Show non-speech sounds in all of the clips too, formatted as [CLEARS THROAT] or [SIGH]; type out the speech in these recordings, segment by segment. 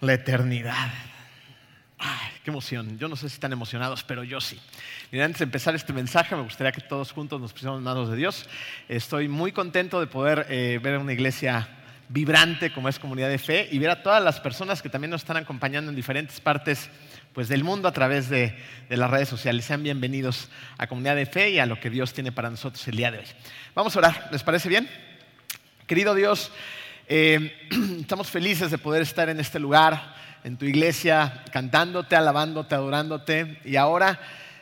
La eternidad. Ay, qué emoción. Yo no sé si están emocionados, pero yo sí. Y antes de empezar este mensaje, me gustaría que todos juntos nos pusiéramos en manos de Dios. Estoy muy contento de poder eh, ver una iglesia vibrante como es Comunidad de Fe y ver a todas las personas que también nos están acompañando en diferentes partes pues, del mundo a través de, de las redes sociales. Sean bienvenidos a Comunidad de Fe y a lo que Dios tiene para nosotros el día de hoy. Vamos a orar. ¿Les parece bien? Querido Dios, eh, [CLEARS THROAT] estamos felices de poder estar en este lugar, en tu iglesia, cantándote, alabándote, adorándote. Y ahora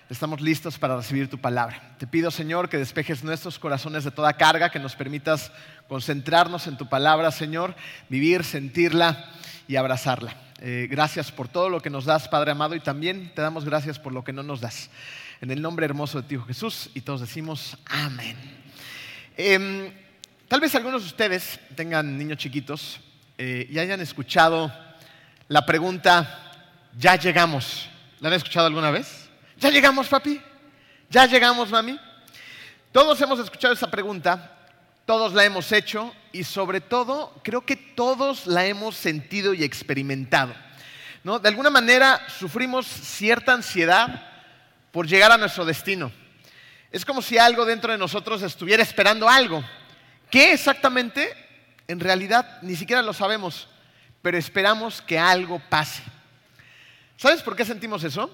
estamos listos para recibir tu palabra. Te pido, Señor, que despejes nuestros corazones de toda carga, que nos permitas concentrarnos en tu palabra, Señor, vivir, sentirla y abrazarla. Eh, gracias por todo lo que nos das, Padre amado, y también te damos gracias por lo que no nos das. En el nombre hermoso de ti, Jesús, y todos decimos amén. Em, Tal vez algunos de ustedes tengan niños chiquitos eh, y hayan escuchado la pregunta, ¿ya llegamos? ¿La han escuchado alguna vez? ¿Ya llegamos, papi? ¿Ya llegamos, mami? Todos hemos escuchado esa pregunta, todos la hemos hecho y sobre todo creo que todos la hemos sentido y experimentado. ¿no? De alguna manera sufrimos cierta ansiedad por llegar a nuestro destino. Es como si algo dentro de nosotros estuviera esperando algo ¿Qué exactamente? En realidad ni siquiera lo sabemos, pero esperamos que algo pase. ¿Sabes por qué sentimos eso?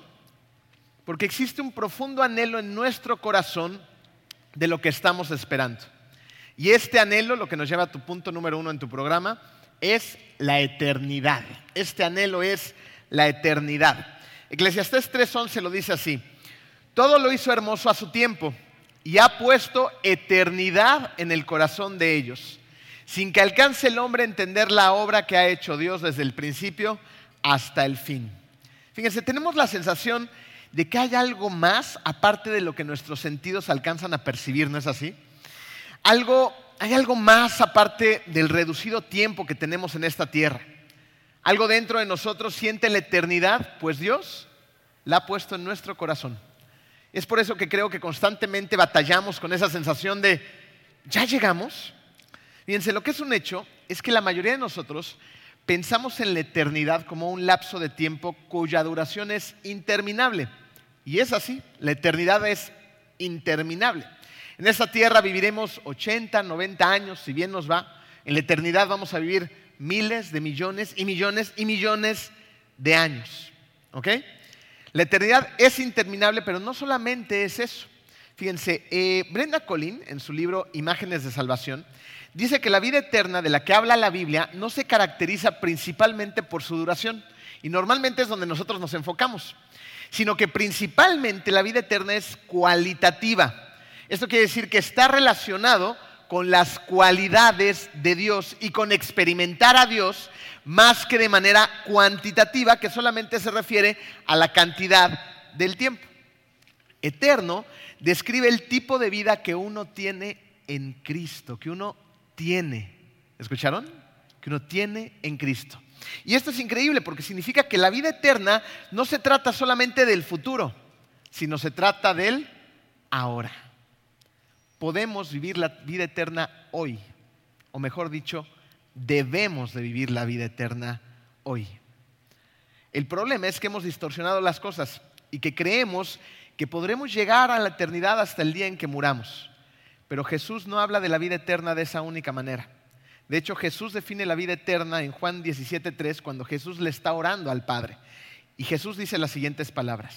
Porque existe un profundo anhelo en nuestro corazón de lo que estamos esperando. Y este anhelo, lo que nos lleva a tu punto número uno en tu programa, es la eternidad. Este anhelo es la eternidad. Eclesiastés 3:11 lo dice así, todo lo hizo hermoso a su tiempo y ha puesto eternidad en el corazón de ellos, sin que alcance el hombre a entender la obra que ha hecho Dios desde el principio hasta el fin. Fíjense, tenemos la sensación de que hay algo más aparte de lo que nuestros sentidos alcanzan a percibir, ¿no es así? Algo, hay algo más aparte del reducido tiempo que tenemos en esta tierra. Algo dentro de nosotros siente la eternidad, pues Dios la ha puesto en nuestro corazón. Es por eso que creo que constantemente batallamos con esa sensación de, ¿ya llegamos? Fíjense, lo que es un hecho es que la mayoría de nosotros pensamos en la eternidad como un lapso de tiempo cuya duración es interminable. Y es así, la eternidad es interminable. En esta tierra viviremos 80, 90 años, si bien nos va. En la eternidad vamos a vivir miles de millones y millones y millones de años. ¿Ok? La eternidad es interminable, pero no solamente es eso. Fíjense, eh, Brenda Colin, en su libro Imágenes de Salvación, dice que la vida eterna de la que habla la Biblia no se caracteriza principalmente por su duración, y normalmente es donde nosotros nos enfocamos, sino que principalmente la vida eterna es cualitativa. Esto quiere decir que está relacionado con las cualidades de Dios y con experimentar a Dios más que de manera cuantitativa, que solamente se refiere a la cantidad del tiempo. Eterno describe el tipo de vida que uno tiene en Cristo, que uno tiene. ¿Escucharon? Que uno tiene en Cristo. Y esto es increíble porque significa que la vida eterna no se trata solamente del futuro, sino se trata del ahora. Podemos vivir la vida eterna hoy, o mejor dicho, debemos de vivir la vida eterna hoy. El problema es que hemos distorsionado las cosas y que creemos que podremos llegar a la eternidad hasta el día en que muramos. Pero Jesús no habla de la vida eterna de esa única manera. De hecho, Jesús define la vida eterna en Juan 17.3 cuando Jesús le está orando al Padre. Y Jesús dice las siguientes palabras.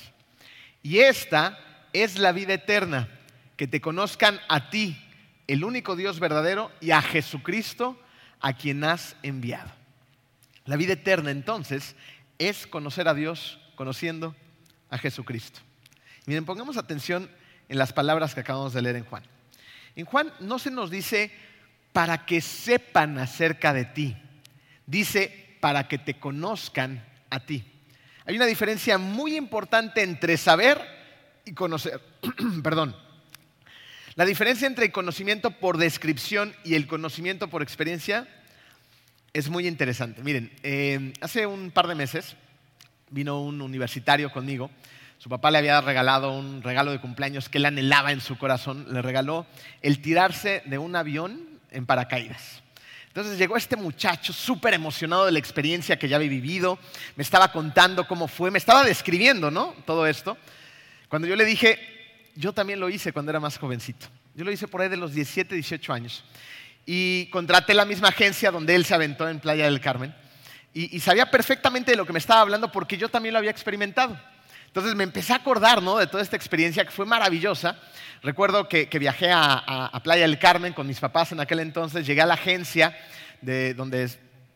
Y esta es la vida eterna, que te conozcan a ti, el único Dios verdadero, y a Jesucristo, a quien has enviado. La vida eterna entonces es conocer a Dios conociendo a Jesucristo. Miren, pongamos atención en las palabras que acabamos de leer en Juan. En Juan no se nos dice para que sepan acerca de ti, dice para que te conozcan a ti. Hay una diferencia muy importante entre saber y conocer. [CLEARS THROAT] Perdón. La diferencia entre el conocimiento por descripción y el conocimiento por experiencia es muy interesante. Miren, eh, hace un par de meses vino un universitario conmigo. Su papá le había regalado un regalo de cumpleaños que él anhelaba en su corazón. Le regaló el tirarse de un avión en paracaídas. Entonces llegó este muchacho súper emocionado de la experiencia que ya había vivido, me estaba contando cómo fue, me estaba describiendo, ¿no? Todo esto. Cuando yo le dije, yo también lo hice cuando era más jovencito. Yo lo hice por ahí de los 17, 18 años. Y contraté la misma agencia donde él se aventó en Playa del Carmen. Y, sabía perfectamente de lo que me estaba hablando porque yo también lo había experimentado. Entonces me empecé a acordar ¿no? de toda esta experiencia que fue maravillosa. Recuerdo que, viajé a, Playa del Carmen con mis papás en aquel entonces. Llegué a la agencia de, donde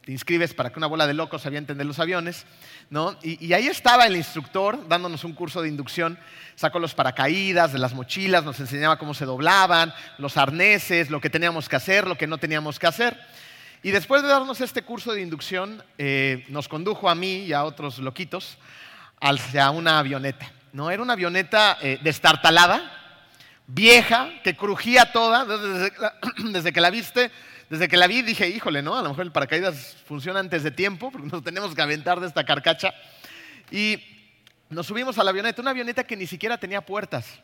te inscribes para que una bola de locos avienten de los aviones. ¿no? Y, ahí estaba el instructor dándonos un curso de inducción. Sacó los paracaídas de las mochilas, nos enseñaba cómo se doblaban, los arneses, lo que teníamos que hacer, lo que no teníamos que hacer. Y después de darnos este curso de inducción, eh, nos condujo a mí y a otros loquitos hacia una avioneta. ¿no? Era una avioneta eh, destartalada, vieja, que crujía toda. Desde, [CLEARS THROAT] que la viste, desde que la vi dije, híjole, ¿no? A lo mejor el paracaídas funciona antes de tiempo, porque nos tenemos que aventar de esta carcacha. Y nos subimos a la avioneta, una avioneta que ni siquiera tenía puertas.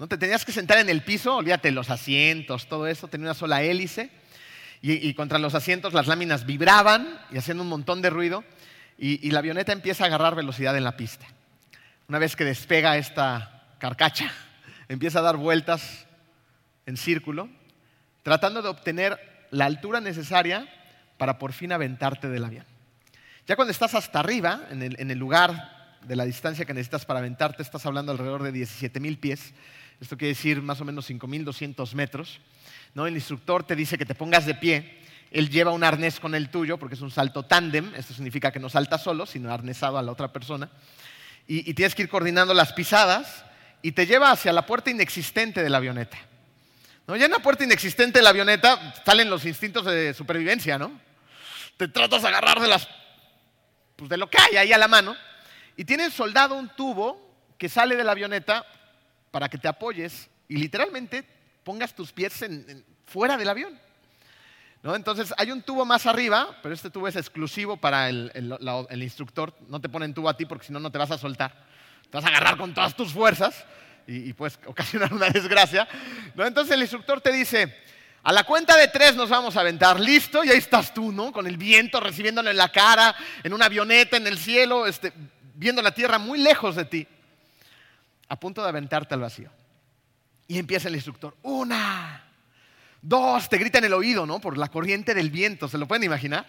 ¿no? Te tenías que sentar en el piso, olvídate, los asientos, todo eso, tenía una sola hélice y, contra los asientos las láminas vibraban y hacían un montón de ruido y, la avioneta empieza a agarrar velocidad en la pista. Una vez que despega esta carcacha, [LAUGHS] empieza a dar vueltas en círculo, tratando de obtener la altura necesaria para por fin aventarte del avión. Ya cuando estás hasta arriba, en el, lugar de la distancia que necesitas para aventarte, estás hablando alrededor de 17 mil pies. Esto quiere decir más o menos 5.200 metros. El instructor te dice que te pongas de pie, él lleva un arnés con el tuyo, porque es un salto tándem, esto significa que no saltas solo, sino arnesado a la otra persona, y, tienes que ir coordinando las pisadas, y te lleva hacia la puerta inexistente de la avioneta. ¿No? Ya en la puerta inexistente de la avioneta salen los instintos de supervivencia, ¿no? Te tratas de agarrar de, las, pues de lo que hay ahí a la mano, y tienes soldado un tubo que sale de la avioneta para que te apoyes, y literalmente pongas tus pies fuera del avión. ¿No? Entonces hay un tubo más arriba, pero este tubo es exclusivo para el, instructor. No te ponen tubo a ti porque si no, no te vas a soltar. Te vas a agarrar con todas tus fuerzas y, puedes [LAUGHS] ocasionar una desgracia. ¿no? Entonces el instructor te dice, a la cuenta de tres nos vamos a aventar. Listo, y ahí estás tú, ¿no? Con el viento recibiéndole en la cara, en una avioneta, en el cielo, este, viendo la tierra muy lejos de ti, a punto de aventarte al vacío. Y empieza el instructor. Una, dos, te grita en el oído, ¿no? Por la corriente del viento, ¿se lo pueden imaginar?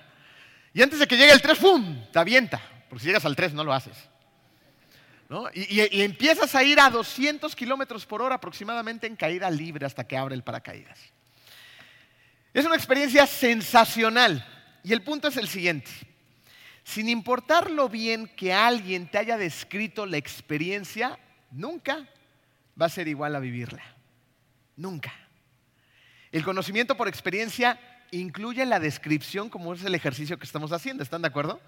Y antes de que llegue el tres, ¡pum! Te avienta. Porque si llegas al tres no lo haces. Y, y, empiezas a ir a 200 kilómetros por hora aproximadamente en caída libre hasta que abre el paracaídas. Es una experiencia sensacional. Y el punto es el siguiente. Sin importar lo bien que alguien te haya descrito la experiencia, nunca va a ser igual a vivirla. Nunca. El conocimiento por experiencia incluye la descripción como es el ejercicio que estamos haciendo, ¿están de acuerdo?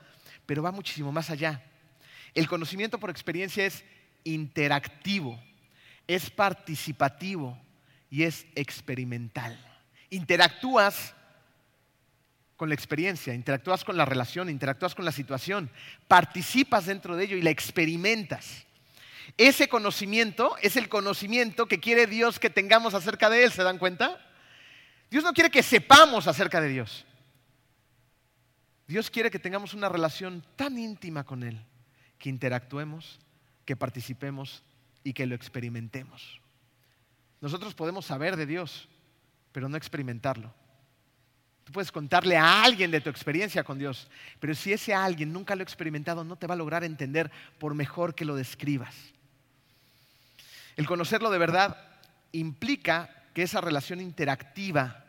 Pero va muchísimo más allá. El conocimiento por experiencia es interactivo, es participativo y es experimental. Interactúas con la experiencia, interactúas con la relación, interactúas con la situación, participas dentro de ello y la experimentas. Ese conocimiento es el conocimiento que quiere Dios que tengamos acerca de Él, ¿se dan cuenta? Dios no quiere que sepamos acerca de Dios. Dios quiere que tengamos una relación tan íntima con Él, que interactuemos, que participemos y que lo experimentemos. Nosotros podemos saber de Dios, pero no experimentarlo. Tú puedes contarle a alguien de tu experiencia con Dios, pero si ese alguien nunca lo ha experimentado, no te va a lograr entender por mejor que lo describas. El conocerlo de verdad implica que esa relación interactiva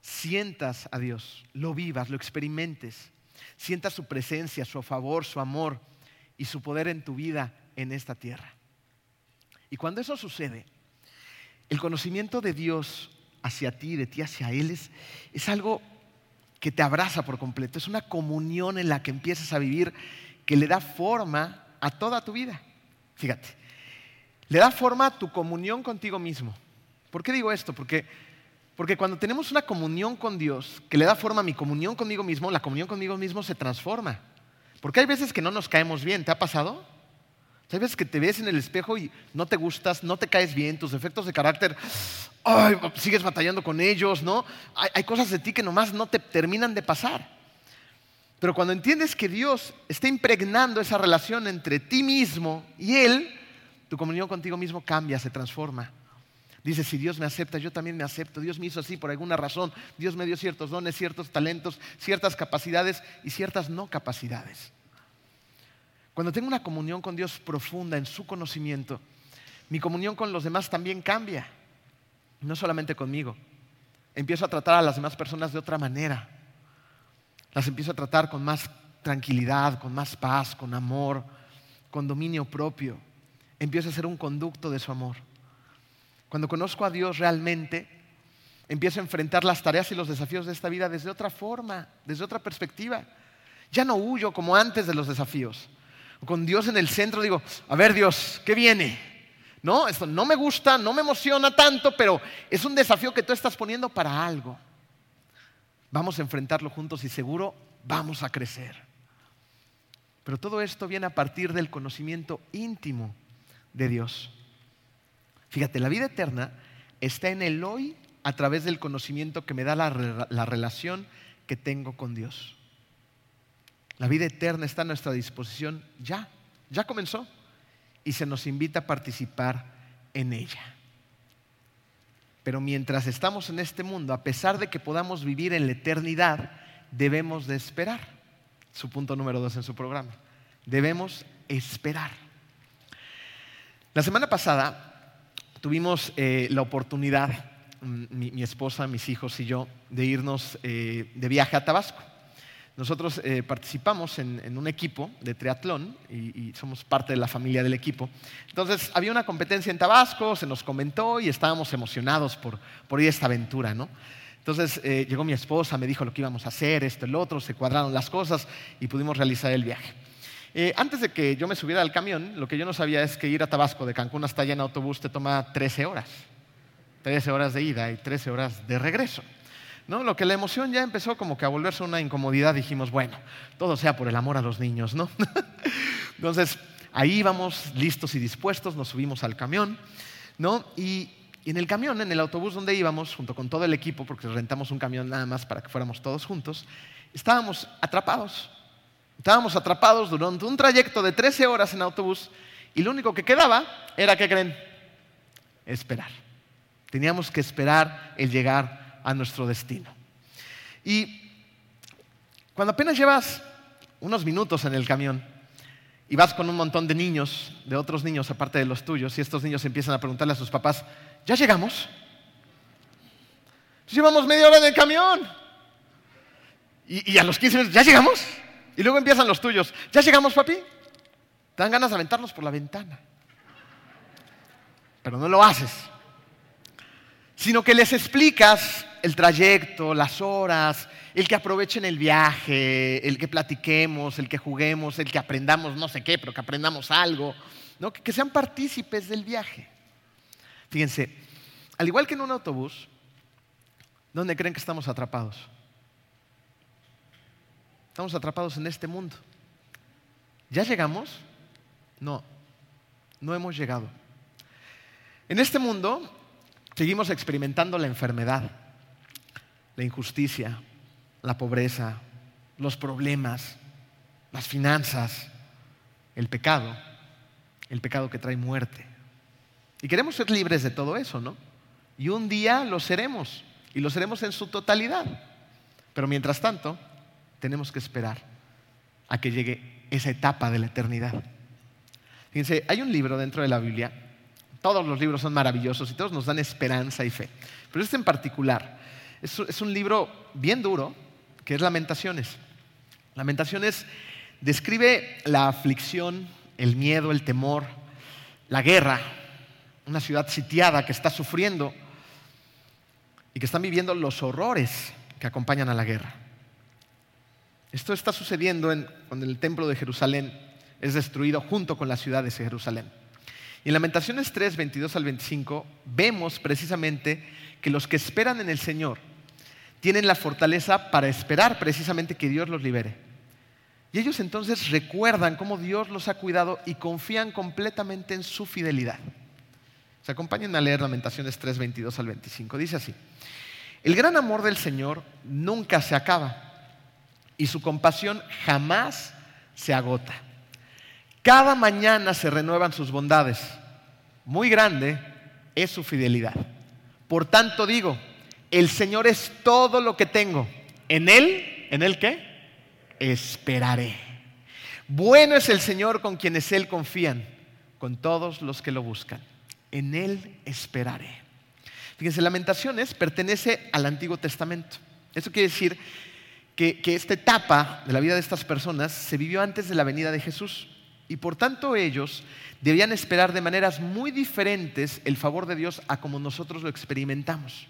sientas a Dios, lo vivas, lo experimentes, sientas su presencia, su favor, su amor y su poder en tu vida en esta tierra. Y cuando eso sucede, el conocimiento de Dios hacia ti, de ti hacia Él, es, es algo que te abraza por completo, es una comunión en la que empiezas a vivir que le da forma a toda tu vida. Fíjate, le da forma a tu comunión contigo mismo. ¿Por qué digo esto? Porque, porque cuando tenemos una comunión con Dios que le da forma a mi comunión conmigo mismo, la comunión conmigo mismo se transforma. Porque hay veces que no nos caemos bien, ¿te ha pasado? Sabes que te ves en el espejo y no te gustas, no te caes bien, tus efectos de carácter, sigues batallando con ellos, ¿no? hay cosas de ti que nomás no te terminan de pasar. Pero cuando entiendes que Dios está impregnando esa relación entre ti mismo y Él, tu comunión contigo mismo cambia, se transforma. Dice, si Dios me acepta, yo también me acepto. Dios me hizo así por alguna razón. Dios me dio ciertos dones, ciertos talentos, ciertas capacidades y ciertas no capacidades. Cuando tengo una comunión con Dios profunda en su conocimiento, mi comunión con los demás también cambia. No solamente conmigo. Empiezo a tratar a las demás personas de otra manera. Las empiezo a tratar con más tranquilidad, con más paz, con amor, con dominio propio. Empiezo a ser un conducto de su amor. Cuando conozco a Dios realmente, empiezo a enfrentar las tareas y los desafíos de esta vida desde otra forma, desde otra perspectiva. Ya no huyo como antes de los desafíos. Con Dios en el centro digo, a ver Dios, ¿qué viene? No, esto no me gusta, no me emociona tanto, pero es un desafío que tú estás poniendo para algo. Vamos a enfrentarlo juntos y seguro vamos a crecer. Pero todo esto viene a partir del conocimiento íntimo de Dios. Fíjate, la vida eterna está en el hoy a través del conocimiento que me da la, la, relación que tengo con Dios. La vida eterna está a nuestra disposición ya, ya comenzó y se nos invita a participar en ella. Pero mientras estamos en este mundo, a pesar de que podamos vivir en la eternidad, debemos de esperar. Su punto número dos en su programa. Debemos esperar. La semana pasada tuvimos eh, la oportunidad, mm, mi, esposa, mis hijos y yo, de irnos eh, de viaje a Tabasco. Nosotros eh, participamos en, un equipo de triatlón y, somos parte de la familia del equipo. Entonces había una competencia en Tabasco, se nos comentó y estábamos emocionados por, ir a esta aventura. ¿no? Entonces eh, llegó mi esposa, me dijo lo que íbamos a hacer, esto, el otro, se cuadraron las cosas y pudimos realizar el viaje. Eh, antes de que yo me subiera al camión, lo que yo no sabía es que ir a Tabasco de Cancún hasta allá en autobús te toma 13 horas. 13 horas de ida y 13 horas de regreso. ¿No? Lo que la emoción ya empezó como que a volverse una incomodidad, dijimos, bueno, todo sea por el amor a los niños, ¿no? [LAUGHS] Entonces, ahí íbamos listos y dispuestos, nos subimos al camión, ¿no? Y, en el camión, en el autobús donde íbamos, junto con todo el equipo, porque rentamos un camión nada más para que fuéramos todos juntos, estábamos atrapados. Estábamos atrapados durante un trayecto de 13 horas en autobús y lo único que quedaba era, ¿qué creen? Esperar. Teníamos que esperar el llegar a nuestro destino. Y cuando apenas llevas unos minutos en el camión y vas con un montón de niños, de otros niños aparte de los tuyos, y estos niños empiezan a preguntarle a sus papás, ¿ya llegamos? Llevamos media hora en el camión. Y, a los 15 minutos, ¿ya llegamos? Y luego empiezan los tuyos, ¿ya llegamos, papi? Te dan ganas de aventarlos por la ventana. Pero no lo haces. Sino que les explicas el trayecto, las horas, el que aprovechen el viaje, el que platiquemos, el que juguemos, el que aprendamos no sé qué, pero que aprendamos algo, ¿no? que, sean partícipes del viaje. Fíjense, al igual que en un autobús, ¿dónde creen que estamos atrapados? Estamos atrapados en este mundo. ¿Ya llegamos? No, no hemos llegado. En este mundo seguimos experimentando la enfermedad la injusticia, la pobreza, los problemas, las finanzas, el pecado, el pecado que trae muerte. Y queremos ser libres de todo eso, ¿no? Y un día lo seremos, y lo seremos en su totalidad. Pero mientras tanto, tenemos que esperar a que llegue esa etapa de la eternidad. Fíjense, hay un libro dentro de la Biblia, todos los libros son maravillosos y todos nos dan esperanza y fe, pero este en particular es, un libro bien duro, que es Lamentaciones. Lamentaciones describe la aflicción, el miedo, el temor, la guerra, una ciudad sitiada que está sufriendo y que están viviendo los horrores que acompañan a la guerra. Esto está sucediendo cuando el templo de Jerusalén es destruido junto con la ciudad de Jerusalén. Y en Lamentaciones 3, 22 al 25 vemos precisamente que los que esperan en el Señor tienen la fortaleza para esperar precisamente que Dios los libere. Y ellos entonces recuerdan cómo Dios los ha cuidado y confían completamente en su fidelidad. Se acompañen a leer Lamentaciones 3, 22 al 25. Dice así, el gran amor del Señor nunca se acaba y su compasión jamás se agota. Cada mañana se renuevan sus bondades. Muy grande es su fidelidad. Por tanto digo, el Señor es todo lo que tengo. En Él, ¿en Él qué? esperaré. Bueno es el Señor con quienes Él confían, con todos los que lo buscan. En Él esperaré. Fíjense, Lamentaciones pertenece al Antiguo Testamento. Eso quiere decir que, que, esta etapa de la vida de estas personas se vivió antes de la venida de Jesús. Y por tanto ellos debían esperar de maneras muy diferentes el favor de Dios a como nosotros lo experimentamos.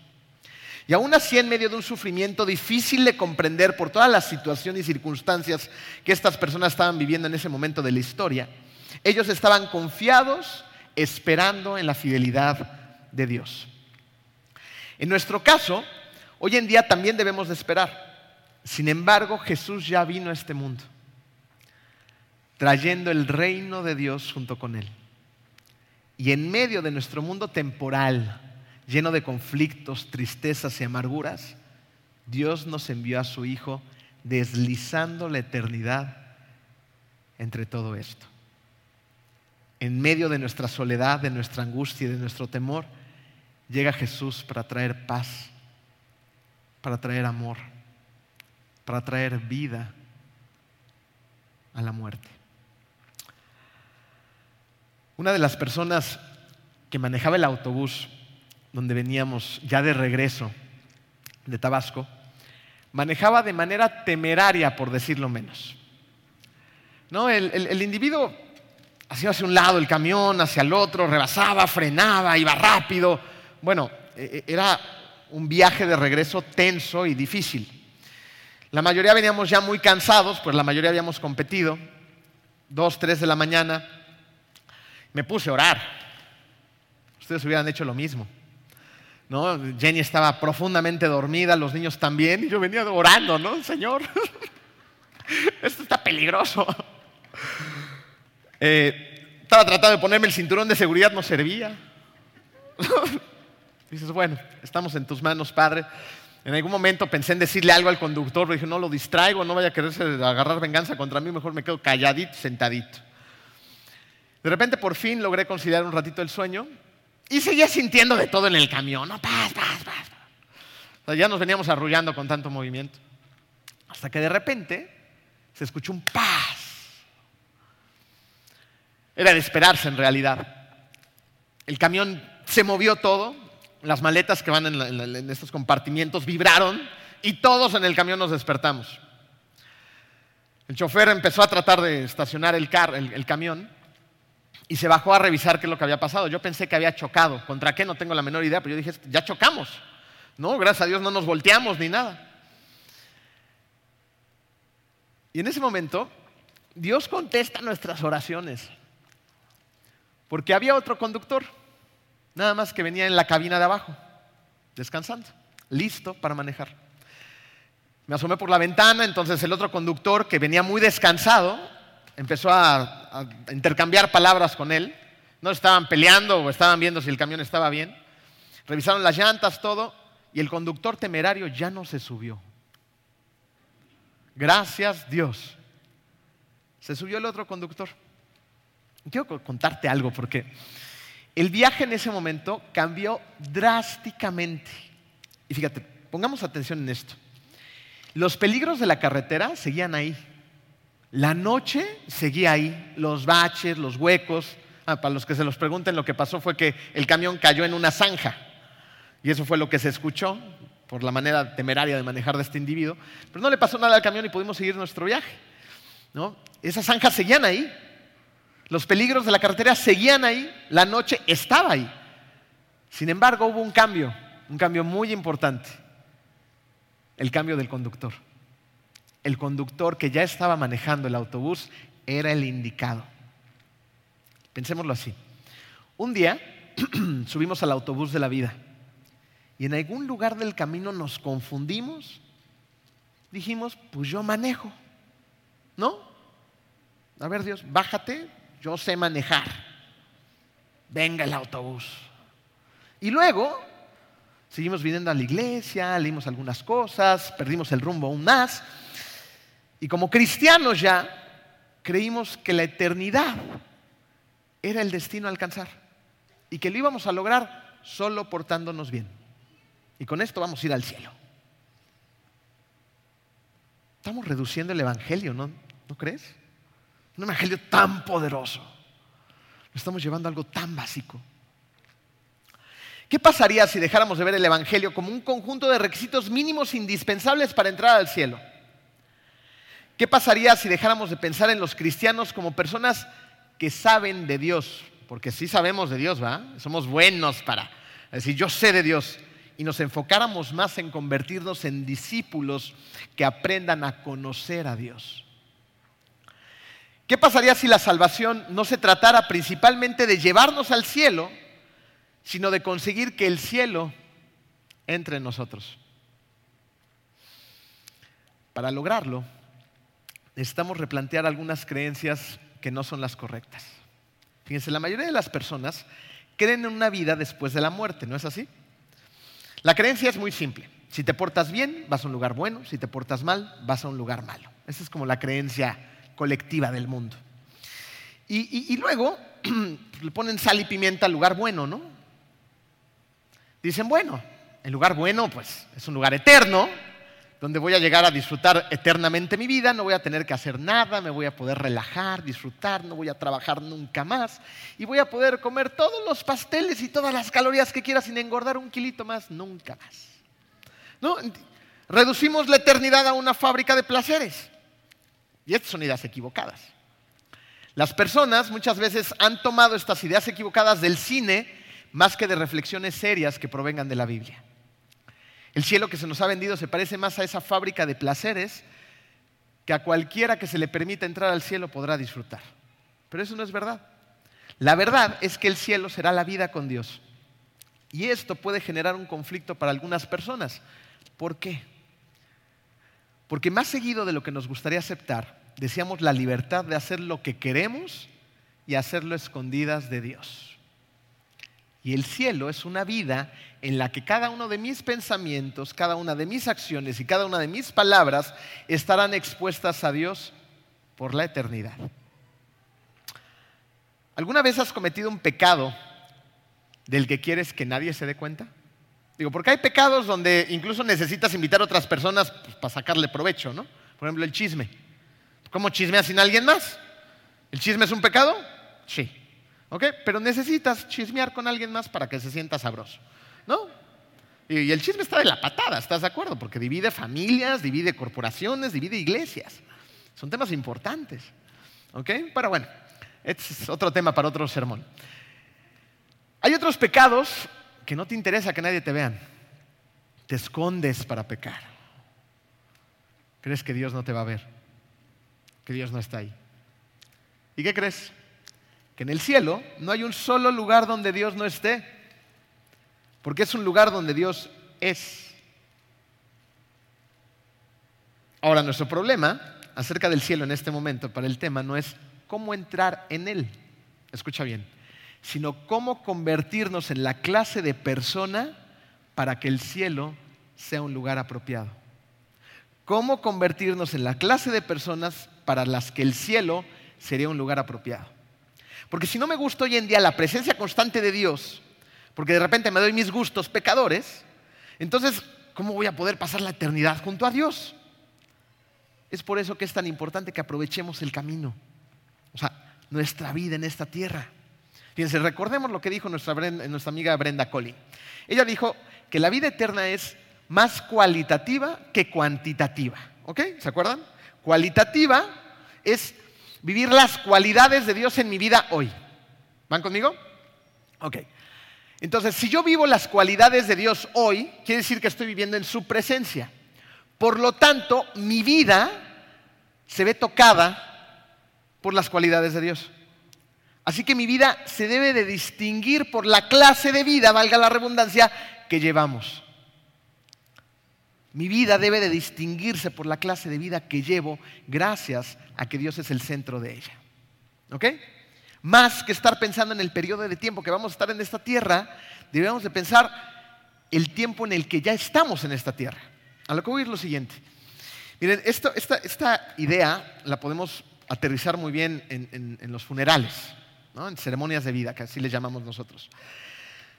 Y aún así, en medio de un sufrimiento difícil de comprender por todas las situaciones y circunstancias que estas personas estaban viviendo en ese momento de la historia, ellos estaban confiados, esperando en la fidelidad de Dios. En nuestro caso, hoy en día también debemos de esperar. Sin embargo, Jesús ya vino a este mundo, trayendo el reino de Dios junto con él. Y en medio de nuestro mundo temporal, lleno de conflictos, tristezas y amarguras, Dios nos envió a su Hijo deslizando la eternidad entre todo esto. En medio de nuestra soledad, de nuestra angustia y de nuestro temor, llega Jesús para traer paz, para traer amor, para traer vida a la muerte. Una de las personas que manejaba el autobús donde veníamos ya de regreso de Tabasco, manejaba de manera temeraria, por decirlo menos. ¿No? El, individuo hacía hacia un lado el camión, hacia el otro, rebasaba, frenaba, iba rápido. Bueno, e, e, era un viaje de regreso tenso y difícil. La mayoría veníamos ya muy cansados, pues la mayoría habíamos competido. Dos, tres de la mañana. Me puse a orar. Ustedes hubieran hecho lo mismo. ¿No? Jenny estaba profundamente dormida, los niños también, y yo venía orando, ¿no? Señor, [LAUGHS] esto está peligroso. Eh, estaba tratando de ponerme el cinturón de seguridad, no servía. [LAUGHS] Dices, bueno, estamos en tus manos, Padre. En algún momento pensé en decirle algo al conductor, pero dije, no lo distraigo, no vaya a quererse agarrar venganza contra mí, mejor me quedo calladito, sentadito. De repente, por fin logré conciliar un ratito el sueño y seguía sintiendo de todo en el camión, ¿no? Paz, paz, paz. ya nos veníamos arrullando con tanto movimiento. Hasta que de repente se escuchó un paz. Era de esperarse en realidad. El camión se movió todo, las maletas que van en, estos compartimientos vibraron y todos en el camión nos despertamos. El chofer empezó a tratar de estacionar el, el camión y se bajó a revisar qué es lo que había pasado. Yo pensé que había chocado. ¿Contra qué? No tengo la menor idea, pero yo dije, ya chocamos. No, gracias a Dios no nos volteamos ni nada. Y en ese momento, Dios contesta nuestras oraciones. Porque había otro conductor, nada más que venía en la cabina de abajo, descansando, listo para manejar. Me asomé por la ventana, entonces el otro conductor, que venía muy descansado, empezó a, intercambiar palabras con él. No estaban peleando o estaban viendo si el camión estaba bien. Revisaron las llantas, todo, y el conductor temerario ya no se subió. Gracias Dios. Se subió el otro conductor. Quiero contarte algo porque el viaje en ese momento cambió drásticamente. Y fíjate, pongamos atención en esto. Los peligros de la carretera seguían ahí. La noche seguía ahí, los baches, los huecos. Ah, para los que se los pregunten, lo que pasó fue que el camión cayó en una zanja. Y eso fue lo que se escuchó por la manera temeraria de manejar de este individuo. Pero no le pasó nada al camión y pudimos seguir nuestro viaje. ¿no? Esas zanjas seguían ahí. Los peligros de la carretera seguían ahí. La noche estaba ahí. Sin embargo, hubo un cambio, un cambio muy importante. El cambio del conductor el conductor que ya estaba manejando el autobús era el indicado. Pensémoslo así. Un día [CLEARS THROAT] subimos al autobús de la vida y en algún lugar del camino nos confundimos. Dijimos, pues yo manejo. ¿No? A ver Dios, bájate, yo sé manejar. Venga el autobús. Y luego seguimos viniendo a la iglesia, leímos algunas cosas, perdimos el rumbo aún más. Y como cristianos ya creímos que la eternidad era el destino a alcanzar y que lo íbamos a lograr solo portándonos bien. Y con esto vamos a ir al cielo. Estamos reduciendo el Evangelio, ¿no? ¿No crees? Un Evangelio tan poderoso. Lo estamos llevando a algo tan básico. ¿Qué pasaría si dejáramos de ver el Evangelio como un conjunto de requisitos mínimos indispensables para entrar al cielo? ¿Qué pasaría si dejáramos de pensar en los cristianos como personas que saben de Dios? Porque sí sabemos de Dios, ¿va? Somos buenos para decir, yo sé de Dios. Y nos enfocáramos más en convertirnos en discípulos que aprendan a conocer a Dios. ¿Qué pasaría si la salvación no se tratara principalmente de llevarnos al cielo, sino de conseguir que el cielo entre en nosotros? Para lograrlo, necesitamos replantear algunas creencias que no son las correctas. Fíjense, la mayoría de las personas creen en una vida después de la muerte, ¿no es así? La creencia es muy simple. Si te portas bien, vas a un lugar bueno. Si te portas mal, vas a un lugar malo. Esa es como la creencia colectiva del mundo. Y, luego [CLEARS THROAT] le ponen sal y pimienta al lugar bueno, ¿no? Dicen, bueno, el lugar bueno, pues es un lugar eterno, donde voy a llegar a disfrutar eternamente mi vida, no voy a tener que hacer nada, me voy a poder relajar, disfrutar, no voy a trabajar nunca más y voy a poder comer todos los pasteles y todas las calorías que quiera sin engordar un kilito más, nunca más. ¿No? Reducimos la eternidad a una fábrica de placeres. Y estas son ideas equivocadas. Las personas muchas veces han tomado estas ideas equivocadas del cine más que de reflexiones serias que provengan de la Biblia. El cielo que se nos ha vendido se parece más a esa fábrica de placeres que a cualquiera que se le permita entrar al cielo podrá disfrutar. Pero eso no es verdad. La verdad es que el cielo será la vida con Dios. Y esto puede generar un conflicto para algunas personas. ¿Por qué? Porque más seguido de lo que nos gustaría aceptar, deseamos la libertad de hacer lo que queremos y hacerlo escondidas de Dios. Y el cielo es una vida en la que cada uno de mis pensamientos, cada una de mis acciones y cada una de mis palabras estarán expuestas a Dios por la eternidad. ¿Alguna vez has cometido un pecado del que quieres que nadie se dé cuenta? Digo, porque hay pecados donde incluso necesitas invitar a otras personas pues, para sacarle provecho, ¿no? Por ejemplo, el chisme. ¿Cómo chismeas sin alguien más? ¿El chisme es un pecado? Sí. Pero necesitas chismear con alguien más para que se sienta sabroso, ¿no? Y, el chisme está de la patada, ¿estás de acuerdo? Porque divide familias, divide corporaciones, divide iglesias. Son temas importantes, ¿ok? Pero bueno, este es otro tema para otro sermón. Hay otros pecados que no te interesa que nadie te vean. Te escondes para pecar. Crees que Dios no te va a ver, que Dios no está ahí. ¿Y qué crees? Que en el cielo no hay un solo lugar donde Dios no esté, porque es un lugar donde Dios es. Ahora, nuestro problema acerca del cielo en este momento para el tema no es cómo entrar en él, escucha bien, sino cómo convertirnos en la clase de persona para que el cielo sea un lugar apropiado. Cómo convertirnos en la clase de personas para las que el cielo sería un lugar apropiado. Porque si no me gusta hoy en día la presencia constante de Dios, porque de repente me doy mis gustos pecadores, entonces, ¿cómo voy a poder pasar la eternidad junto a Dios? Es por eso que es tan importante que aprovechemos el camino, o sea, nuestra vida en esta tierra. Fíjense, recordemos lo que dijo nuestra, amiga Brenda Colley. Ella dijo que la vida eterna es más cualitativa que cuantitativa. ¿Ok? ¿Se acuerdan? Cualitativa es vivir las cualidades de Dios en mi vida hoy. ¿Van conmigo? Ok. Entonces, si yo vivo las cualidades de Dios hoy, quiere decir que estoy viviendo en su presencia. Por lo tanto, mi vida se ve tocada por las cualidades de Dios. Así que mi vida se debe de distinguir por la clase de vida, valga la redundancia, que llevamos. Mi vida debe de distinguirse por la clase de vida que llevo gracias a que Dios es el centro de ella. ¿Ok? Más que estar pensando en el periodo de tiempo que vamos a estar en esta tierra, debemos de pensar el tiempo en el que ya estamos en esta tierra. A lo que voy a ir lo siguiente. Miren, esta, idea la podemos aterrizar muy bien en, los funerales, en ceremonias de vida, que así les llamamos nosotros.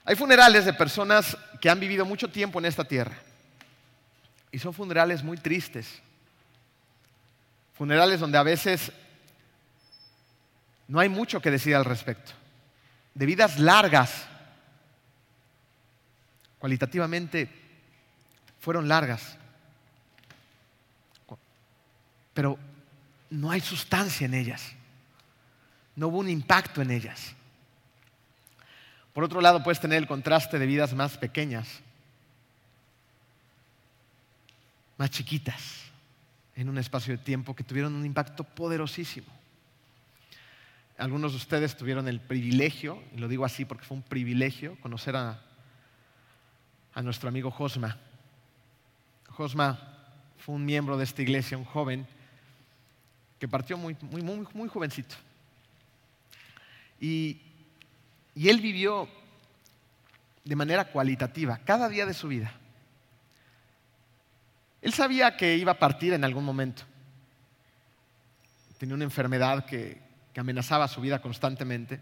Hay funerales de personas que han vivido mucho tiempo en esta tierra. Y son funerales muy tristes. Funerales donde a veces no hay mucho que decir al respecto. De vidas largas, cualitativamente fueron largas, pero no hay sustancia en ellas, no hubo un impacto en ellas. Por otro lado, puedes tener el contraste de vidas más pequeñas, más chiquitas, en un espacio de tiempo que tuvieron un impacto poderosísimo. Algunos de ustedes tuvieron el privilegio, y lo digo así porque fue un privilegio, conocer a, nuestro amigo Josma. Josma fue un miembro de esta iglesia, un joven, que partió muy, muy, muy, muy jovencito. Y, y él vivió de manera cualitativa cada día de su vida. Él sabía que iba a partir en algún momento. Tenía una enfermedad que, amenazaba su vida constantemente.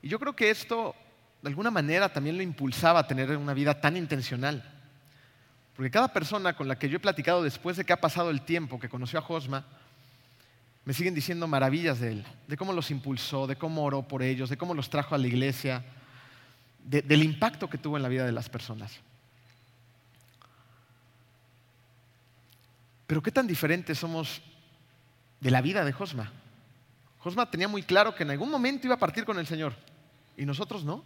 Y yo creo que esto, de alguna manera, también lo impulsaba a tener una vida tan intencional. Porque cada persona con la que yo he platicado después de que ha pasado el tiempo, que conoció a Josma, me siguen diciendo maravillas de él, de cómo los impulsó, de cómo oró por ellos, de cómo los trajo a la iglesia, del impacto que tuvo en la vida de las personas. Pero qué tan diferentes somos de la vida de Josma. Josma tenía muy claro que en algún momento iba a partir con el Señor y nosotros no.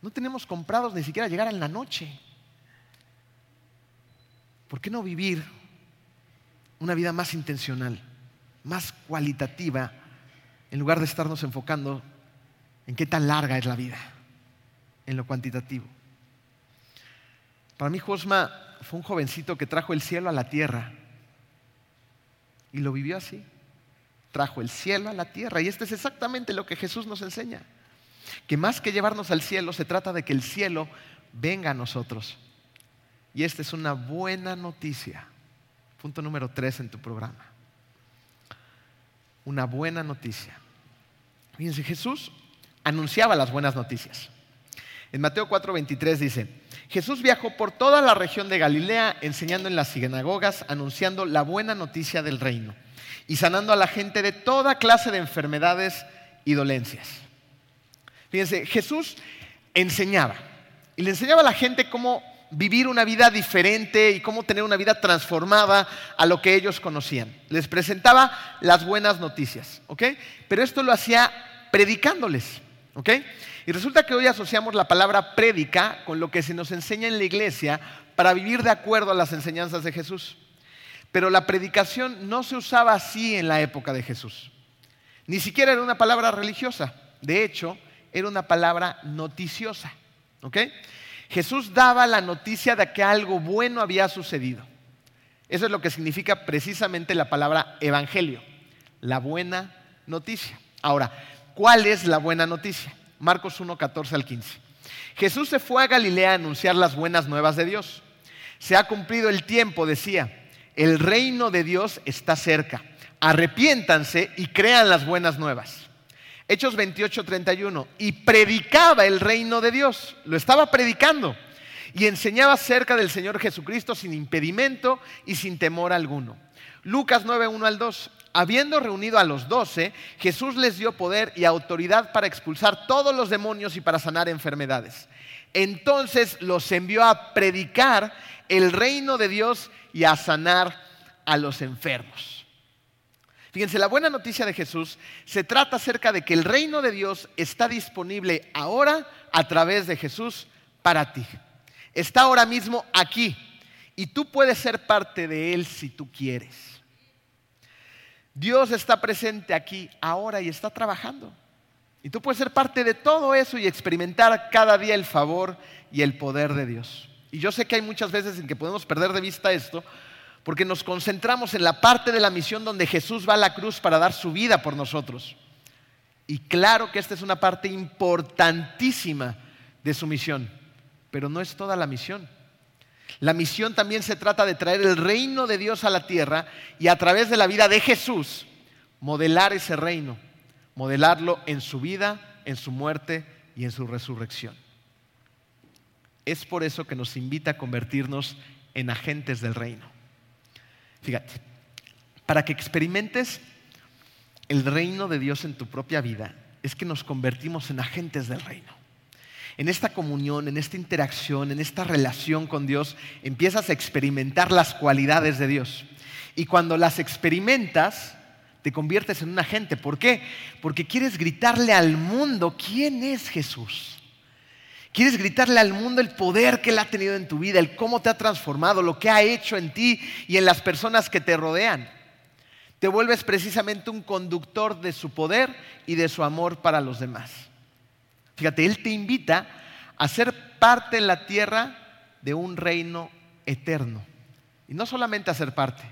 No tenemos comprados ni siquiera llegar en la noche. ¿Por qué no vivir una vida más intencional, más cualitativa, en lugar de estarnos enfocando en qué tan larga es la vida, en lo cuantitativo? Para mí Josma fue un jovencito que trajo el cielo a la tierra y lo vivió así trajo el cielo a la tierra. Y esto es exactamente lo que Jesús nos enseña. Que más que llevarnos al cielo, se trata de que el cielo venga a nosotros. Y esta es una buena noticia. Punto número tres en tu programa. Una buena noticia. Fíjense, Jesús anunciaba las buenas noticias. En Mateo 4:23 dice, Jesús viajó por toda la región de Galilea enseñando en las sinagogas, anunciando la buena noticia del reino y sanando a la gente de toda clase de enfermedades y dolencias. Fíjense, Jesús enseñaba y le enseñaba a la gente cómo vivir una vida diferente y cómo tener una vida transformada a lo que ellos conocían. Les presentaba las buenas noticias, ¿ok? Pero esto lo hacía predicándoles, ¿ok? Y resulta que hoy asociamos la palabra prédica con lo que se nos enseña en la iglesia para vivir de acuerdo a las enseñanzas de Jesús. Pero la predicación no se usaba así en la época de Jesús. Ni siquiera era una palabra religiosa. De hecho, era una palabra noticiosa. Jesús daba la noticia de que algo bueno había sucedido. Eso es lo que significa precisamente la palabra evangelio, la buena noticia. Ahora, ¿cuál es la buena noticia? Marcos 1, 14 al 15. Jesús se fue a Galilea a anunciar las buenas nuevas de Dios. Se ha cumplido el tiempo, decía el reino de Dios está cerca. Arrepiéntanse y crean las buenas nuevas. Hechos 28, 31. Y predicaba el reino de Dios. Lo estaba predicando. Y enseñaba acerca del Señor Jesucristo sin impedimento y sin temor alguno. Lucas 9, 1 al 2. Habiendo reunido a los doce, Jesús les dio poder y autoridad para expulsar todos los demonios y para sanar enfermedades. Entonces los envió a predicar el reino de Dios y a sanar a los enfermos. Fíjense, la buena noticia de Jesús se trata acerca de que el reino de Dios está disponible ahora a través de Jesús para ti. Está ahora mismo aquí y tú puedes ser parte de él si tú quieres. Dios está presente aquí ahora y está trabajando. Y tú puedes ser parte de todo eso y experimentar cada día el favor y el poder de Dios. Y yo sé que hay muchas veces en que podemos perder de vista esto, porque nos concentramos en la parte de la misión donde Jesús va a la cruz para dar su vida por nosotros. Y claro que esta es una parte importantísima de su misión, pero no es toda la misión. La misión también se trata de traer el reino de Dios a la tierra y a través de la vida de Jesús modelar ese reino, modelarlo en su vida, en su muerte y en su resurrección. Es por eso que nos invita a convertirnos en agentes del reino. Fíjate, para que experimentes el reino de Dios en tu propia vida, es que nos convertimos en agentes del reino. En esta comunión, en esta interacción, en esta relación con Dios, empiezas a experimentar las cualidades de Dios. Y cuando las experimentas, te conviertes en un agente. ¿Por qué? Porque quieres gritarle al mundo quién es Jesús. Quieres gritarle al mundo el poder que Él ha tenido en tu vida, el cómo te ha transformado, lo que ha hecho en ti y en las personas que te rodean. Te vuelves precisamente un conductor de su poder y de su amor para los demás. Fíjate, Él te invita a ser parte en la tierra de un reino eterno. Y no solamente a ser parte,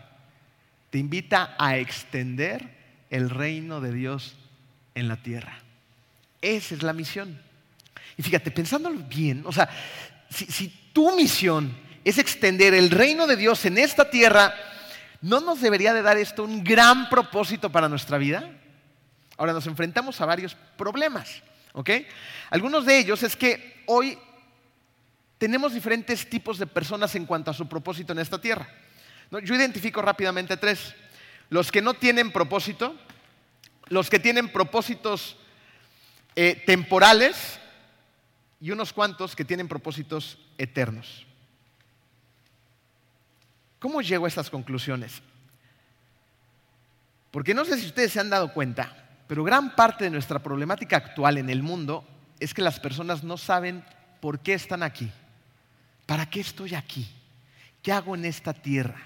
te invita a extender el reino de Dios en la tierra. Esa es la misión. Y fíjate, pensándolo bien, o sea, si, tu misión es extender el reino de Dios en esta tierra, ¿no nos debería de dar esto un gran propósito para nuestra vida? Ahora nos enfrentamos a varios problemas, ¿ok? Algunos de ellos es que hoy tenemos diferentes tipos de personas en cuanto a su propósito en esta tierra. Yo identifico rápidamente tres. Los que no tienen propósito, los que tienen propósitos eh, temporales y unos cuantos que tienen propósitos eternos. ¿Cómo llego a estas conclusiones? Porque no sé si ustedes se han dado cuenta, pero gran parte de nuestra problemática actual en el mundo es que las personas no saben por qué están aquí. ¿Para qué estoy aquí? ¿Qué hago en esta tierra?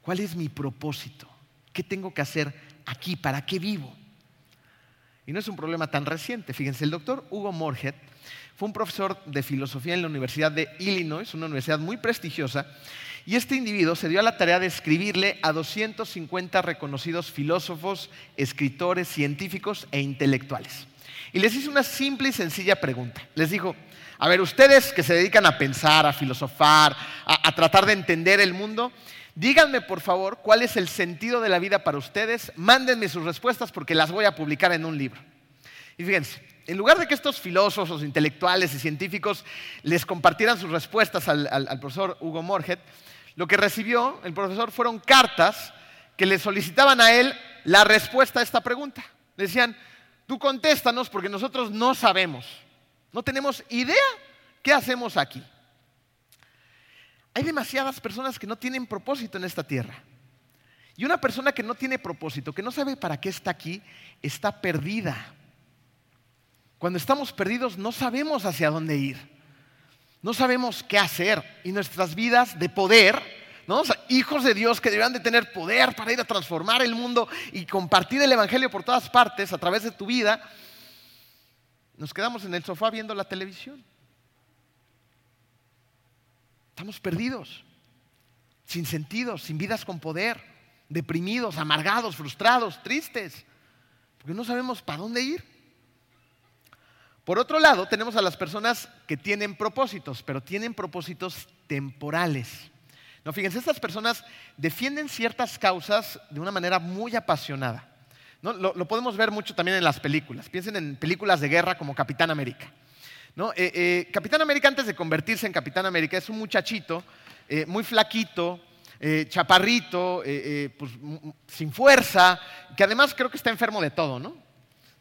¿Cuál es mi propósito? ¿Qué tengo que hacer aquí? ¿Para qué vivo? Y no es un problema tan reciente. Fíjense, el doctor Hugo Morget fue un profesor de filosofía en la Universidad de Illinois, una universidad muy prestigiosa, y este individuo se dio a la tarea de escribirle a 250 reconocidos filósofos, escritores, científicos e intelectuales. Y les hizo una simple y sencilla pregunta. Les dijo, a ver, ustedes que se dedican a pensar, a filosofar, a, a tratar de entender el mundo, díganme por favor cuál es el sentido de la vida para ustedes, mándenme sus respuestas porque las voy a publicar en un libro. Y fíjense, en lugar de que estos filósofos, intelectuales y científicos les compartieran sus respuestas al, profesor Hugo Morget, lo que recibió el profesor fueron cartas que le solicitaban a él la respuesta a esta pregunta. Le decían, tú contéstanos porque nosotros no sabemos, no tenemos idea qué hacemos aquí. Hay demasiadas personas que no tienen propósito en esta tierra. Y una persona que no tiene propósito, que no sabe para qué está aquí, está perdida. Cuando estamos perdidos no sabemos hacia dónde ir. No sabemos qué hacer. Y nuestras vidas de poder, hijos de Dios que deberán de tener poder para ir a transformar el mundo y compartir el Evangelio por todas partes a través de tu vida, nos quedamos en el sofá viendo la televisión. Estamos perdidos, sin sentido, sin vidas con poder, deprimidos, amargados, frustrados, tristes, porque no sabemos para dónde ir. Por otro lado, tenemos a las personas que tienen propósitos, pero tienen propósitos temporales. No, fíjense, estas personas defienden ciertas causas de una manera muy apasionada. Lo, podemos ver mucho también en las películas. Piensen en películas de guerra como Capitán América. Eh, eh, Capitán América, antes de convertirse en Capitán América, es un muchachito eh, muy flaquito, chaparrito, pues, sin fuerza, que además creo que está enfermo de todo, ¿no?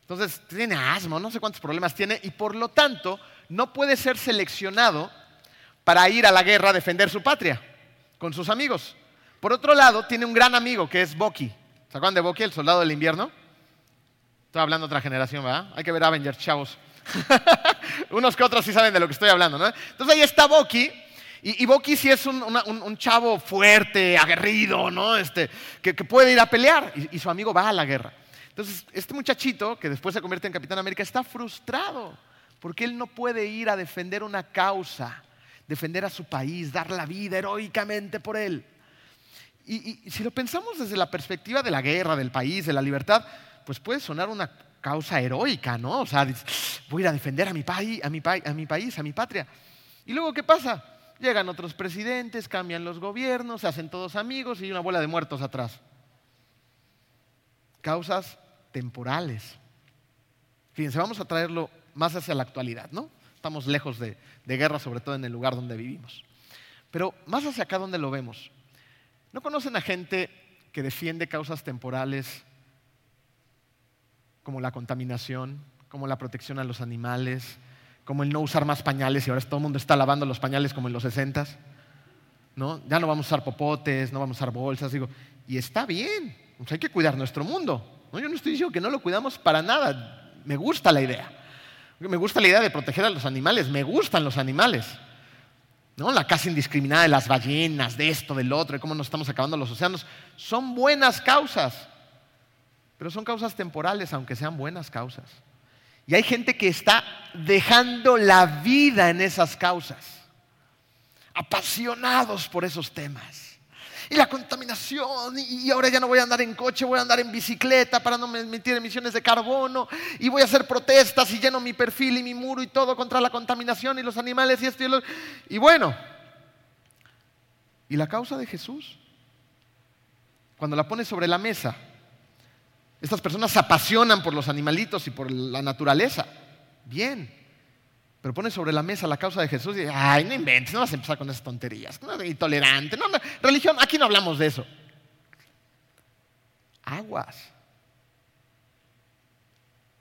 Entonces tiene asma, no sé cuántos problemas tiene y por lo tanto no puede ser seleccionado para ir a la guerra a defender su patria con sus amigos. Por otro lado, tiene un gran amigo que es Bucky. ¿Se acuerdan de Bucky, el soldado del invierno? Estoy hablando de otra generación, ¿verdad? Hay que ver Avengers, chavos. [LAUGHS] Unos que otros sí saben de lo que estoy hablando, ¿no? Entonces ahí está Bucky. Y, Bucky sí es un, chavo fuerte, aguerrido, ¿no? Este, que, puede ir a pelear. y su amigo va a la guerra. Entonces, este muchachito, que después se convierte en Capitán América, está frustrado porque él no puede ir a defender una causa, defender a su país, dar la vida heroicamente por él. Y, si lo pensamos desde la perspectiva de la guerra, del país, de la libertad, pues puede sonar una causa heroica, ¿no? O sea, voy a ir a defender a mi, país, a, mi a mi país, a mi patria. ¿Y luego qué pasa? Llegan otros presidentes, cambian los gobiernos, se hacen todos amigos y una bola de muertos atrás. Causas temporales. Fíjense, vamos a traerlo más hacia la actualidad, ¿no? Estamos lejos de, de guerra, sobre todo en el lugar donde vivimos. Pero más hacia acá donde lo vemos. ¿No conocen a gente que defiende causas temporales como la contaminación, como la protección a los animales, como el no usar más pañales y ahora todo el mundo está lavando los pañales como en los 60 ¿no? Ya no vamos a usar popotes, no vamos a usar bolsas, digo, y está bien, hay que cuidar nuestro mundo. ¿No? Yo no estoy diciendo que no lo cuidamos para nada, me gusta la idea. Me gusta la idea de proteger a los animales, me gustan los animales. ¿no? La caza indiscriminada de las ballenas, de esto, del otro, de cómo nos estamos acabando los océanos, son buenas causas. Pero son causas temporales, aunque sean buenas causas. Y hay gente que está dejando la vida en esas causas, apasionados por esos temas. Y la contaminación, y ahora ya no voy a andar en coche, voy a andar en bicicleta para no emitir emisiones de carbono, y voy a hacer protestas y lleno mi perfil y mi muro y todo contra la contaminación y los animales y esto y lo... Y bueno, ¿y la causa de Jesús? Cuando la pone sobre la mesa, estas personas se apasionan por los animalitos y por la naturaleza. Bien. Pero pone sobre la mesa la causa de Jesús y dice, ay, no inventes, no vas a empezar con esas tonterías. No, intolerante. No, religión, aquí no hablamos de eso. Aguas.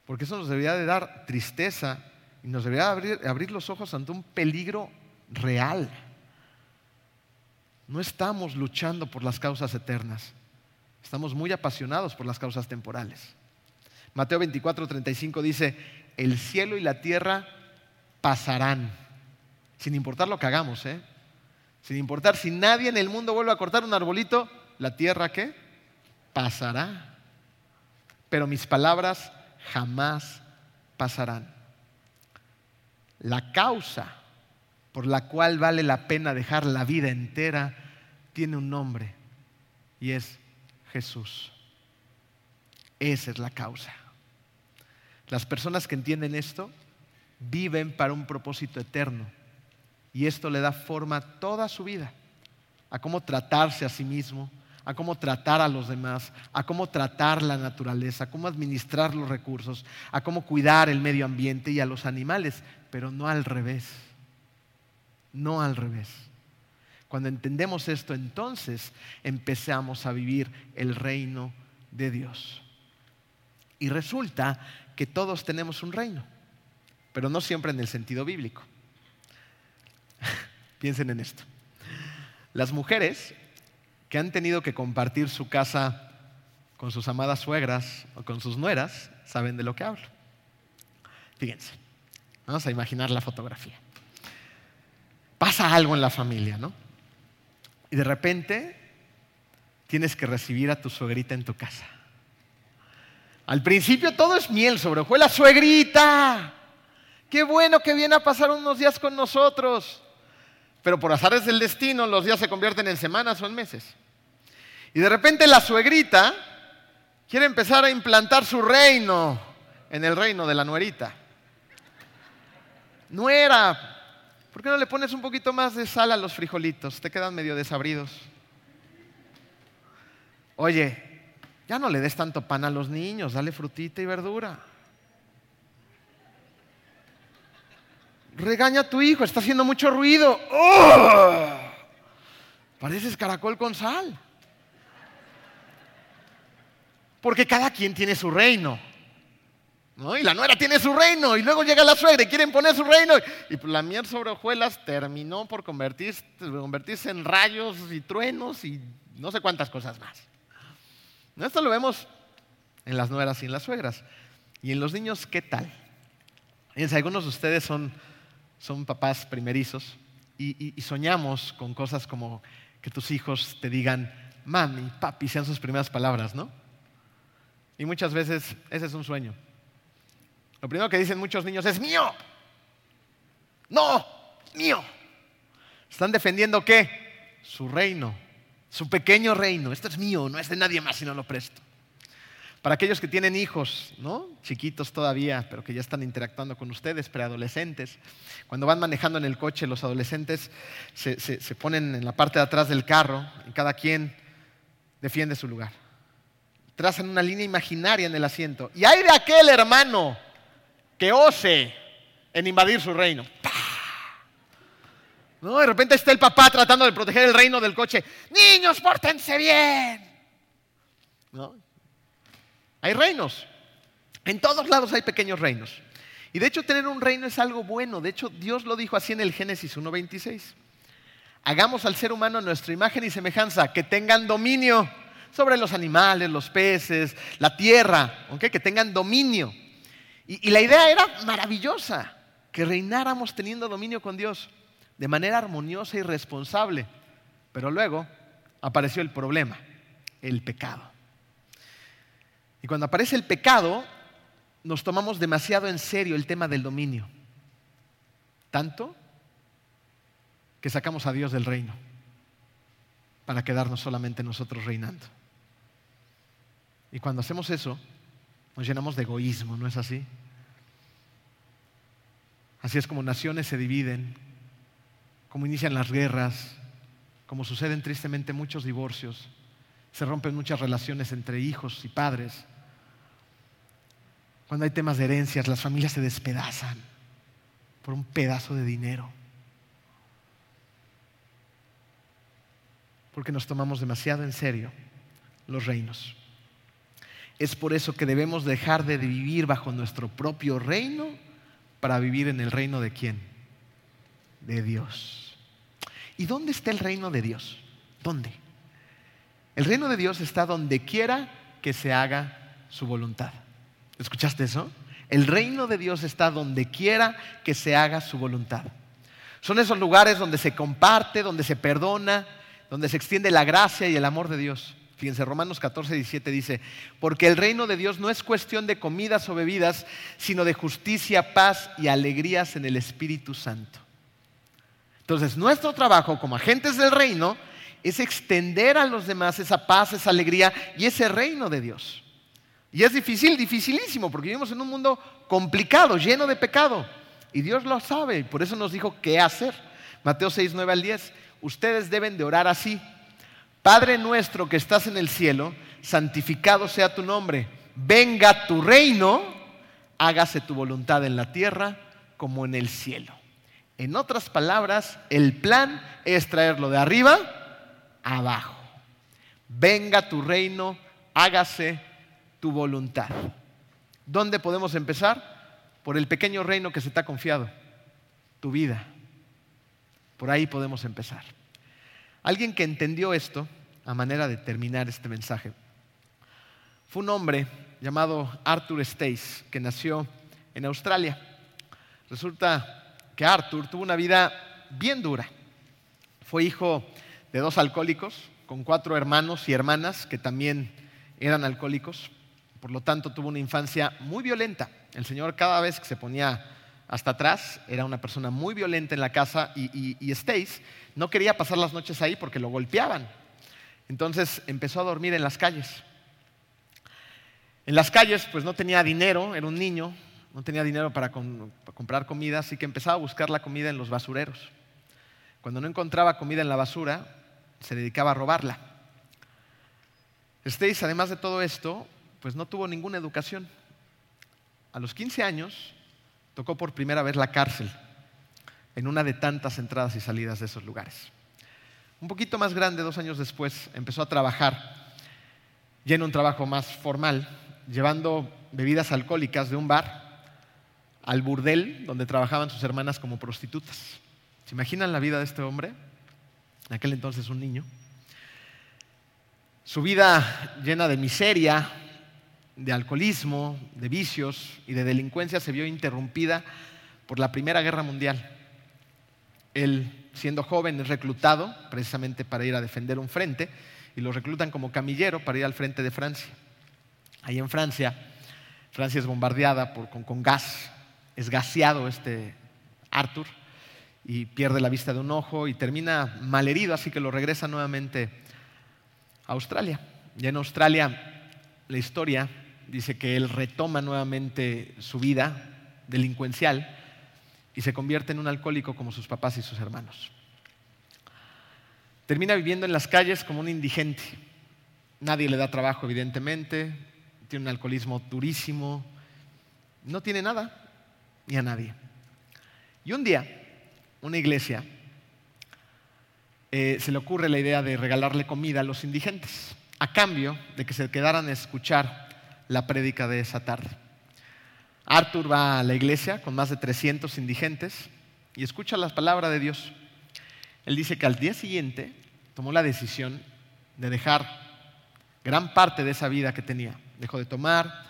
Porque eso nos debería de dar tristeza y nos debería abrir, abrir los ojos ante un peligro real. No estamos luchando por las causas eternas. Estamos muy apasionados por las causas temporales. Mateo 24, 35 dice, el cielo y la tierra pasarán, sin importar lo que hagamos, ¿eh? sin importar si nadie en el mundo vuelve a cortar un arbolito, la tierra qué? Pasará. Pero mis palabras jamás pasarán. La causa por la cual vale la pena dejar la vida entera tiene un nombre y es Jesús. Esa es la causa. Las personas que entienden esto viven para un propósito eterno y esto le da forma a toda su vida, a cómo tratarse a sí mismo, a cómo tratar a los demás, a cómo tratar la naturaleza, a cómo administrar los recursos, a cómo cuidar el medio ambiente y a los animales, pero no al revés, no al revés. Cuando entendemos esto, entonces empezamos a vivir el reino de Dios. Y resulta que todos tenemos un reino, pero no siempre en el sentido bíblico. [LAUGHS] Piensen en esto. Las mujeres que han tenido que compartir su casa con sus amadas suegras o con sus nueras saben de lo que hablo. Fíjense, vamos a imaginar la fotografía. Pasa algo en la familia, ¿no? Y de repente tienes que recibir a tu suegrita en tu casa. Al principio todo es miel sobre hojuelas. Suegrita, qué bueno que viene a pasar unos días con nosotros. Pero por azares del destino los días se convierten en semanas o en meses. Y de repente la suegrita quiere empezar a implantar su reino en el reino de la nuerita. Nuera, ¿Por qué no le pones un poquito más de sal a los frijolitos? Te quedan medio desabridos. Oye, ya no le des tanto pan a los niños, dale frutita y verdura. Regaña a tu hijo, está haciendo mucho ruido. ¡Oh! Pareces caracol con sal. Porque cada quien tiene su reino. Y la nuera tiene su reino y luego llega la suegra y quieren poner su reino. Y pues la miel sobre hojuelas terminó por convertirse, convertirse en rayos y truenos y no sé cuántas cosas más. Esto lo vemos en las nueras y en las suegras. ¿Y en los niños qué tal? Fíjense, algunos de ustedes son, son papás primerizos y, soñamos con cosas como que tus hijos te digan, mami, papi, sean sus primeras palabras, ¿no? Y muchas veces ese es un sueño. Lo primero que dicen muchos niños es mío. No, mío. ¿Están defendiendo qué? Su reino, su pequeño reino. Esto es mío, no es de nadie más si no lo presto. Para aquellos que tienen hijos, ¿no? chiquitos todavía, pero que ya están interactuando con ustedes, preadolescentes, cuando van manejando en el coche, los adolescentes se, se ponen en la parte de atrás del carro y cada quien defiende su lugar. Trazan una línea imaginaria en el asiento. Y hay de aquel hermano que ose en invadir su reino. ¿No? De repente está el papá tratando de proteger el reino del coche. Niños, pórtense bien. ¿No? Hay reinos. En todos lados hay pequeños reinos. Y de hecho tener un reino es algo bueno. De hecho Dios lo dijo así en el Génesis 1.26. Hagamos al ser humano nuestra imagen y semejanza, que tengan dominio sobre los animales, los peces, la tierra, que tengan dominio. Y, y la idea era maravillosa, que reináramos teniendo dominio con Dios de manera armoniosa y responsable. Pero luego apareció el problema, el pecado. Y cuando aparece el pecado, nos tomamos demasiado en serio el tema del dominio. Tanto que sacamos a Dios del reino para quedarnos solamente nosotros reinando. Y cuando hacemos eso, nos llenamos de egoísmo, ¿no es así? Así es como naciones se dividen, como inician las guerras, como suceden tristemente muchos divorcios, se rompen muchas relaciones entre hijos y padres. Cuando hay temas de herencias, las familias se despedazan por un pedazo de dinero. Porque nos tomamos demasiado en serio los reinos. Es por eso que debemos dejar de vivir bajo nuestro propio reino para vivir en el reino de quién? De Dios. ¿Y dónde está el reino de Dios? ¿Dónde? El reino de Dios está donde quiera que se haga su voluntad. ¿Escuchaste eso? El reino de Dios está donde quiera que se haga su voluntad. Son esos lugares donde se comparte, donde se perdona, donde se extiende la gracia y el amor de Dios. Fíjense, Romanos 14, 17 dice, porque el reino de Dios no es cuestión de comidas o bebidas, sino de justicia, paz y alegrías en el Espíritu Santo. Entonces, nuestro trabajo como agentes del reino es extender a los demás esa paz, esa alegría y ese reino de Dios. Y es difícil, dificilísimo, porque vivimos en un mundo complicado, lleno de pecado. Y Dios lo sabe, y por eso nos dijo qué hacer. Mateo 6, 9 al 10. Ustedes deben de orar así. Padre nuestro que estás en el cielo, santificado sea tu nombre. Venga tu reino, hágase tu voluntad en la tierra como en el cielo. En otras palabras, el plan es traerlo de arriba abajo. Venga tu reino, hágase tu voluntad. ¿Dónde podemos empezar? Por el pequeño reino que se te ha confiado, tu vida. Por ahí podemos empezar. Alguien que entendió esto, a manera de terminar este mensaje, fue un hombre llamado Arthur Stace, que nació en Australia. Resulta que Arthur tuvo una vida bien dura. Fue hijo de dos alcohólicos, con cuatro hermanos y hermanas que también eran alcohólicos. Por lo tanto, tuvo una infancia muy violenta. El Señor cada vez que se ponía hasta atrás era una persona muy violenta en la casa y, y, Stace no quería pasar las noches ahí porque lo golpeaban. Entonces empezó a dormir en las calles. En las calles, pues no tenía dinero, era un niño, no tenía dinero para, comprar comida, así que empezaba a buscar la comida en los basureros. Cuando no encontraba comida en la basura, se dedicaba a robarla. Stace, además de todo esto, pues no tuvo ninguna educación. A los 15 años tocó por primera vez la cárcel en una de tantas entradas y salidas de esos lugares. Un poquito más grande, dos años después, empezó a trabajar, ya en un trabajo más formal, llevando bebidas alcohólicas de un bar al burdel donde trabajaban sus hermanas como prostitutas. ¿Se imaginan la vida de este hombre? En aquel entonces un niño. Su vida llena de miseria, de alcoholismo, de vicios y de delincuencia se vio interrumpida por la Primera Guerra Mundial. Él, siendo joven, es reclutado precisamente para ir a defender un frente y lo reclutan como camillero para ir al frente de Francia. Ahí en Francia, Francia es bombardeada con, con gas es gaseado este Arthur y pierde la vista de un ojo y termina malherido, así que lo regresa nuevamente a Australia. Y en Australia la historia dice que él retoma nuevamente su vida delincuencial y se convierte en un alcohólico como sus papás y sus hermanos. Termina viviendo en las calles como un indigente. Nadie le da trabajo, evidentemente. Tiene un alcoholismo durísimo. No tiene nada ni a nadie. Y un día, una iglesia eh, se le ocurre la idea de regalarle comida a los indigentes, a cambio de que se quedaran a escuchar la prédica de esa tarde. Arthur va a la iglesia con más de 300 indigentes y escucha las palabras de Dios. Él dice que al día siguiente tomó la decisión de dejar gran parte de esa vida que tenía. Dejó de tomar,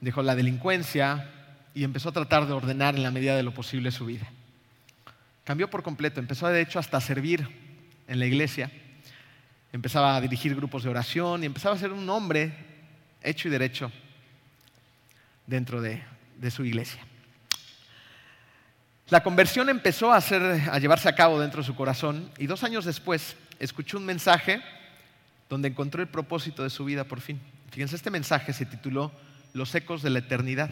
dejó la delincuencia y empezó a tratar de ordenar en la medida de lo posible su vida. Cambió por completo, empezó de hecho hasta a servir en la iglesia, empezaba a dirigir grupos de oración y empezaba a ser un hombre hecho y derecho dentro de, su iglesia. La conversión empezó a, a llevarse a cabo dentro de su corazón y dos años después escuchó un mensaje donde encontró el propósito de su vida por fin. Fíjense, este mensaje se tituló Los ecos de la eternidad.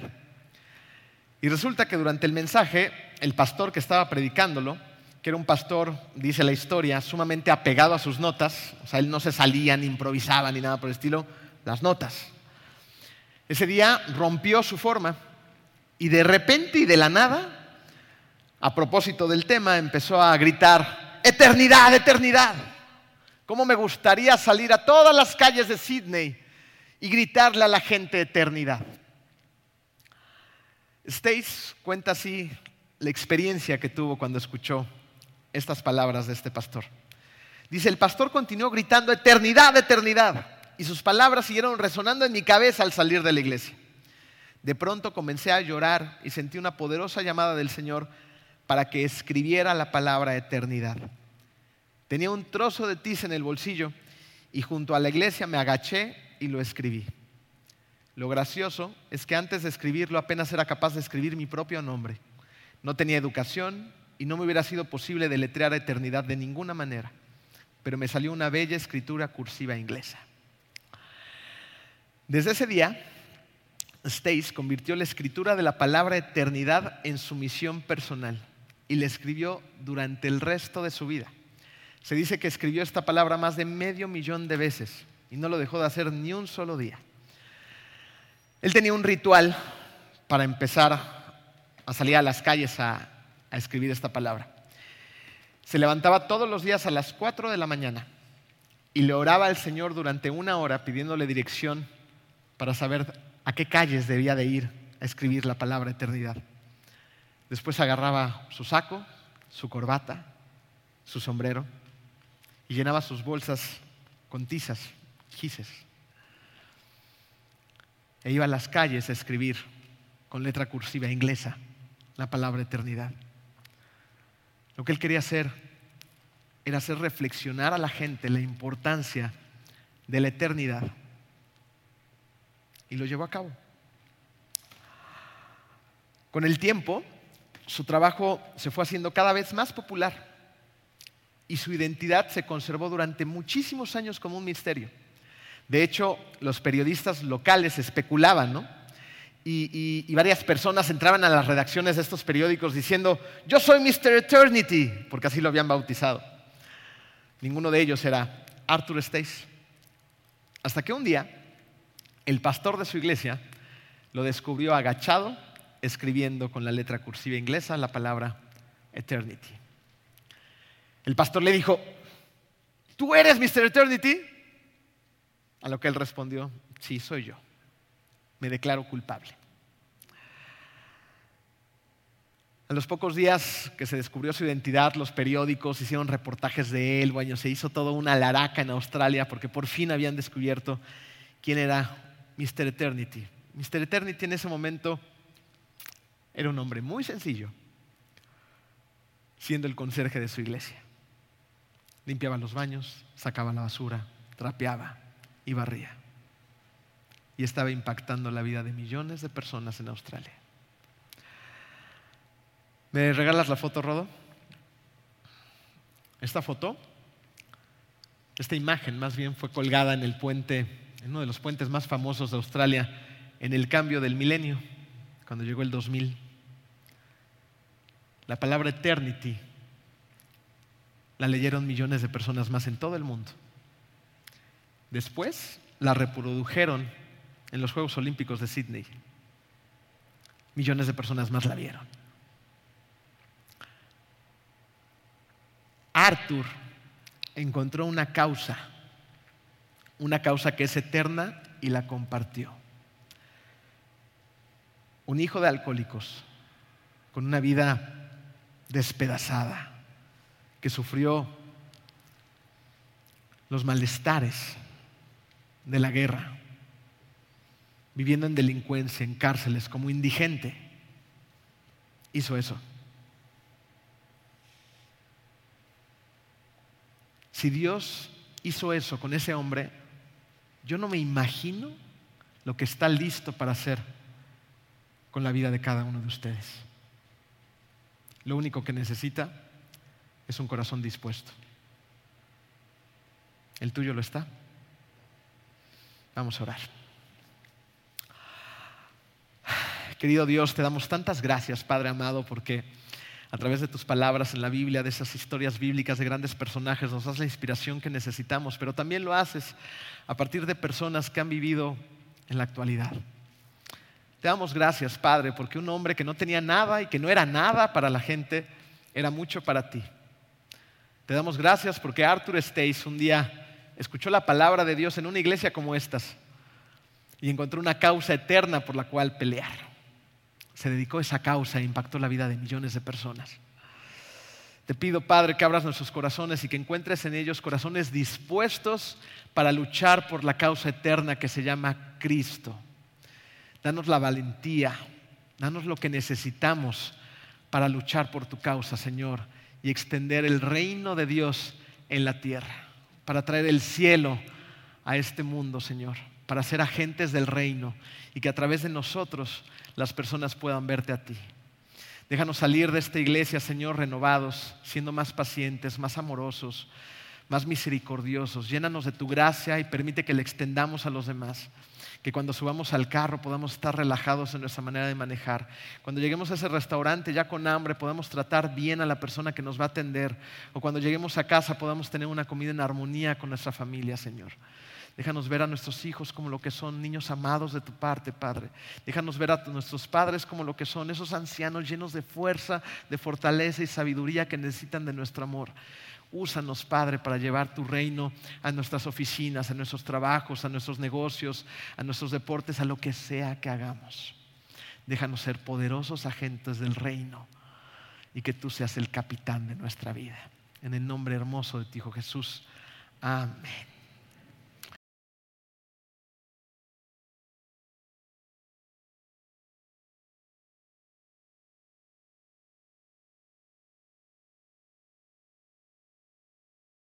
Y resulta que durante el mensaje, el pastor que estaba predicándolo, que era un pastor, dice la historia, sumamente apegado a sus notas, o sea, él no se salía ni improvisaba ni nada por el estilo, las notas. Ese día rompió su forma y de repente y de la nada, a propósito del tema, empezó a gritar, eternidad, eternidad. ¿Cómo me gustaría salir a todas las calles de Sydney y gritarle a la gente eternidad? Stace cuenta así la experiencia que tuvo cuando escuchó estas palabras de este pastor. Dice, el pastor continuó gritando eternidad, eternidad y sus palabras siguieron resonando en mi cabeza al salir de la iglesia. De pronto comencé a llorar y sentí una poderosa llamada del Señor para que escribiera la palabra eternidad. Tenía un trozo de tiza en el bolsillo y junto a la iglesia me agaché y lo escribí. Lo gracioso es que antes de escribirlo apenas era capaz de escribir mi propio nombre. No tenía educación y no me hubiera sido posible deletrear eternidad de ninguna manera, pero me salió una bella escritura cursiva inglesa. Desde ese día, Stace convirtió la escritura de la palabra eternidad en su misión personal y la escribió durante el resto de su vida. Se dice que escribió esta palabra más de medio millón de veces y no lo dejó de hacer ni un solo día. Él tenía un ritual para empezar a salir a las calles a, escribir esta palabra. Se levantaba todos los días a las 4 de la mañana y le oraba al Señor durante una hora pidiéndole dirección para saber a qué calles debía de ir a escribir la palabra eternidad. Después agarraba su saco, su corbata, su sombrero y llenaba sus bolsas con tizas, gises. E iba a las calles a escribir con letra cursiva inglesa la palabra eternidad. Lo que él quería hacer era hacer reflexionar a la gente la importancia de la eternidad y lo llevó a cabo. Con el tiempo, su trabajo se fue haciendo cada vez más popular y su identidad se conservó durante muchísimos años como un misterio. De hecho, los periodistas locales especulaban, ¿no? Y, y, varias personas entraban a las redacciones de estos periódicos diciendo, yo soy Mr. Eternity, porque así lo habían bautizado. Ninguno de ellos era Arthur Stace. Hasta que un día el pastor de su iglesia lo descubrió agachado, escribiendo con la letra cursiva inglesa la palabra eternity. El pastor le dijo, ¿tú eres Mr. Eternity? A lo que él respondió, sí, soy yo. Me declaro culpable. A los pocos días que se descubrió su identidad, los periódicos hicieron reportajes de él, bueno, se hizo toda una laraca en Australia porque por fin habían descubierto quién era Mr. Eternity. Mr. Eternity en ese momento era un hombre muy sencillo, siendo el conserje de su iglesia. Limpiaba los baños, sacaba la basura, trapeaba y barría. Y estaba impactando la vida de millones de personas en Australia. ¿Me regalas la foto, Rodo? Esta foto Esta imagen más bien fue colgada en el puente, en uno de los puentes más famosos de Australia, en el cambio del milenio, cuando llegó el 2000. La palabra eternity la leyeron millones de personas más en todo el mundo. Después la reprodujeron en los Juegos Olímpicos de Sydney. Millones de personas más la vieron. Arthur encontró una causa, una causa que es eterna y la compartió. Un hijo de alcohólicos con una vida despedazada, que sufrió los malestares de la guerra, viviendo en delincuencia, en cárceles, como indigente, hizo eso. Si Dios hizo eso con ese hombre, yo no me imagino lo que está listo para hacer con la vida de cada uno de ustedes. Lo único que necesita es un corazón dispuesto. ¿El tuyo lo está? Vamos a orar. Querido Dios, te damos tantas gracias, Padre amado, porque a través de tus palabras en la Biblia, de esas historias bíblicas de grandes personajes, nos das la inspiración que necesitamos, pero también lo haces a partir de personas que han vivido en la actualidad. Te damos gracias, Padre, porque un hombre que no tenía nada y que no era nada para la gente, era mucho para ti. Te damos gracias porque Arthur Stace un día escuchó la palabra de Dios en una iglesia como estas y encontró una causa eterna por la cual pelear se dedicó a esa causa e impactó la vida de millones de personas. Te pido, Padre, que abras nuestros corazones y que encuentres en ellos corazones dispuestos para luchar por la causa eterna que se llama Cristo. Danos la valentía, danos lo que necesitamos para luchar por tu causa, Señor, y extender el reino de Dios en la tierra, para traer el cielo a este mundo, Señor, para ser agentes del reino y que a través de nosotros las personas puedan verte a ti. Déjanos salir de esta iglesia, Señor, renovados, siendo más pacientes, más amorosos, más misericordiosos. Llénanos de tu gracia y permite que le extendamos a los demás. Que cuando subamos al carro podamos estar relajados en nuestra manera de manejar. Cuando lleguemos a ese restaurante ya con hambre podamos tratar bien a la persona que nos va a atender. O cuando lleguemos a casa podamos tener una comida en armonía con nuestra familia, Señor. Déjanos ver a nuestros hijos como lo que son niños amados de tu parte, Padre. Déjanos ver a nuestros padres como lo que son esos ancianos llenos de fuerza, de fortaleza y sabiduría que necesitan de nuestro amor. Úsanos, Padre, para llevar tu reino a nuestras oficinas, a nuestros trabajos, a nuestros negocios, a nuestros deportes, a lo que sea que hagamos. Déjanos ser poderosos agentes del reino y que tú seas el capitán de nuestra vida. En el nombre hermoso de ti, Hijo Jesús. Amén.